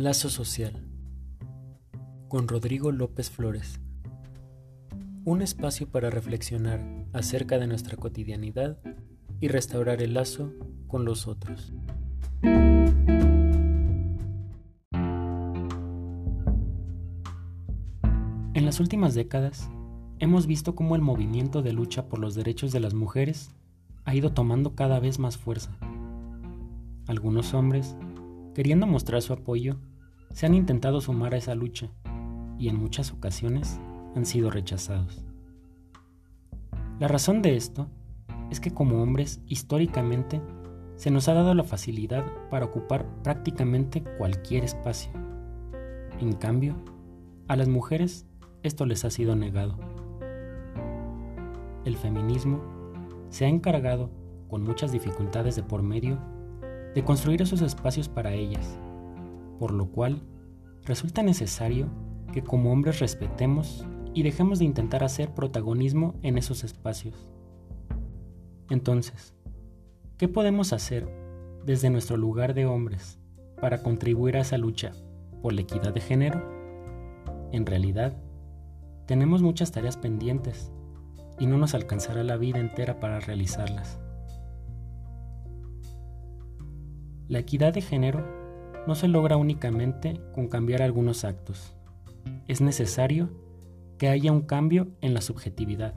Lazo Social con Rodrigo López Flores. Un espacio para reflexionar acerca de nuestra cotidianidad y restaurar el lazo con los otros. En las últimas décadas, hemos visto cómo el movimiento de lucha por los derechos de las mujeres ha ido tomando cada vez más fuerza. Algunos hombres, queriendo mostrar su apoyo, se han intentado sumar a esa lucha y en muchas ocasiones han sido rechazados. La razón de esto es que como hombres históricamente se nos ha dado la facilidad para ocupar prácticamente cualquier espacio. En cambio, a las mujeres esto les ha sido negado. El feminismo se ha encargado, con muchas dificultades de por medio, de construir esos espacios para ellas, por lo cual resulta necesario que como hombres respetemos y dejemos de intentar hacer protagonismo en esos espacios. Entonces, ¿qué podemos hacer desde nuestro lugar de hombres para contribuir a esa lucha por la equidad de género? En realidad, tenemos muchas tareas pendientes y no nos alcanzará la vida entera para realizarlas. La equidad de género no se logra únicamente con cambiar algunos actos. Es necesario que haya un cambio en la subjetividad,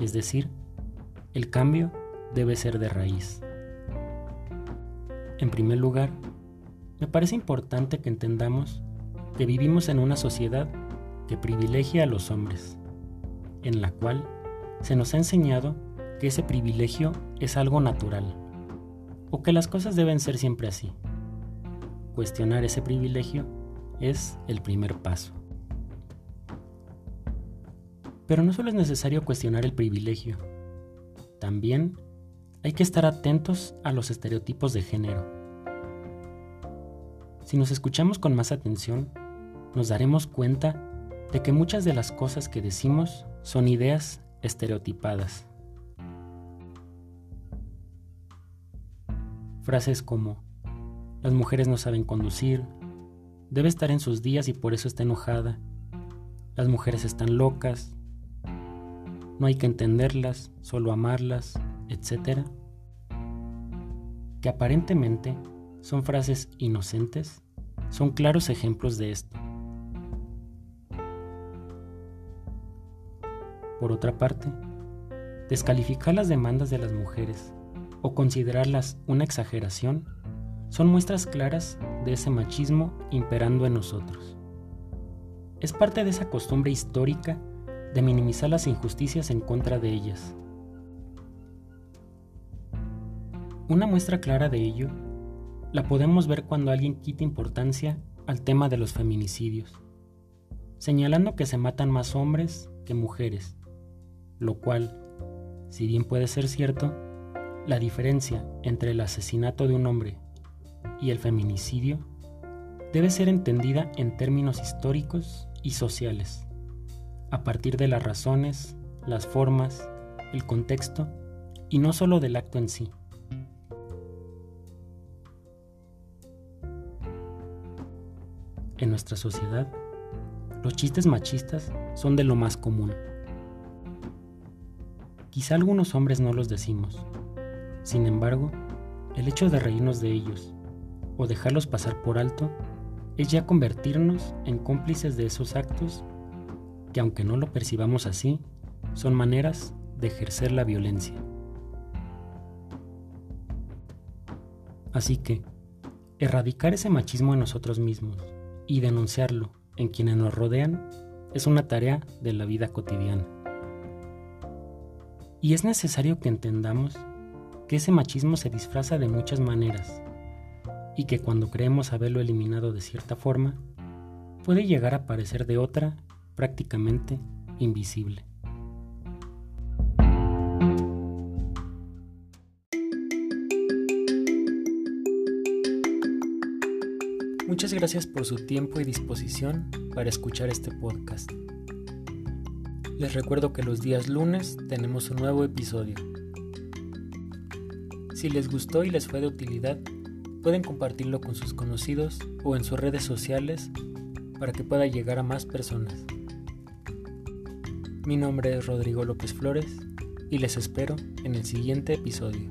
es decir, el cambio debe ser de raíz. En primer lugar, me parece importante que entendamos que vivimos en una sociedad que privilegia a los hombres, en la cual se nos ha enseñado que ese privilegio es algo natural, o que las cosas deben ser siempre así. Cuestionar ese privilegio es el primer paso. Pero no solo es necesario cuestionar el privilegio, también hay que estar atentos a los estereotipos de género. Si nos escuchamos con más atención, nos daremos cuenta de que muchas de las cosas que decimos son ideas estereotipadas. Frases como, las mujeres no saben conducir, debe estar en sus días y por eso está enojada, las mujeres están locas, no hay que entenderlas, solo amarlas, etc. Que aparentemente son frases inocentes, son claros ejemplos de esto. Por otra parte, descalificar las demandas de las mujeres o considerarlas una exageración son muestras claras de ese machismo imperando en nosotros. Es parte de esa costumbre histórica de minimizar las injusticias en contra de ellas. Una muestra clara de ello la podemos ver cuando alguien quita importancia al tema de los feminicidios, señalando que se matan más hombres que mujeres lo cual, si bien puede ser cierto, la diferencia entre el asesinato de un hombre y el feminicidio debe ser entendida en términos históricos y sociales, a partir de las razones, las formas, el contexto y no solo del acto en sí. En nuestra sociedad, los chistes machistas son de lo más común. Quizá algunos hombres no los decimos. Sin embargo, el hecho de reírnos de ellos o dejarlos pasar por alto es ya convertirnos en cómplices de esos actos que aunque no lo percibamos así, son maneras de ejercer la violencia. Así que, erradicar ese machismo en nosotros mismos y denunciarlo en quienes nos rodean es una tarea de la vida cotidiana. Y es necesario que entendamos que ese machismo se disfraza de muchas maneras y que cuando creemos haberlo eliminado de cierta forma, puede llegar a parecer de otra prácticamente invisible. Muchas gracias por su tiempo y disposición para escuchar este podcast. Les recuerdo que los días lunes tenemos un nuevo episodio. Si les gustó y les fue de utilidad, pueden compartirlo con sus conocidos o en sus redes sociales para que pueda llegar a más personas. Mi nombre es Rodrigo López Flores y les espero en el siguiente episodio.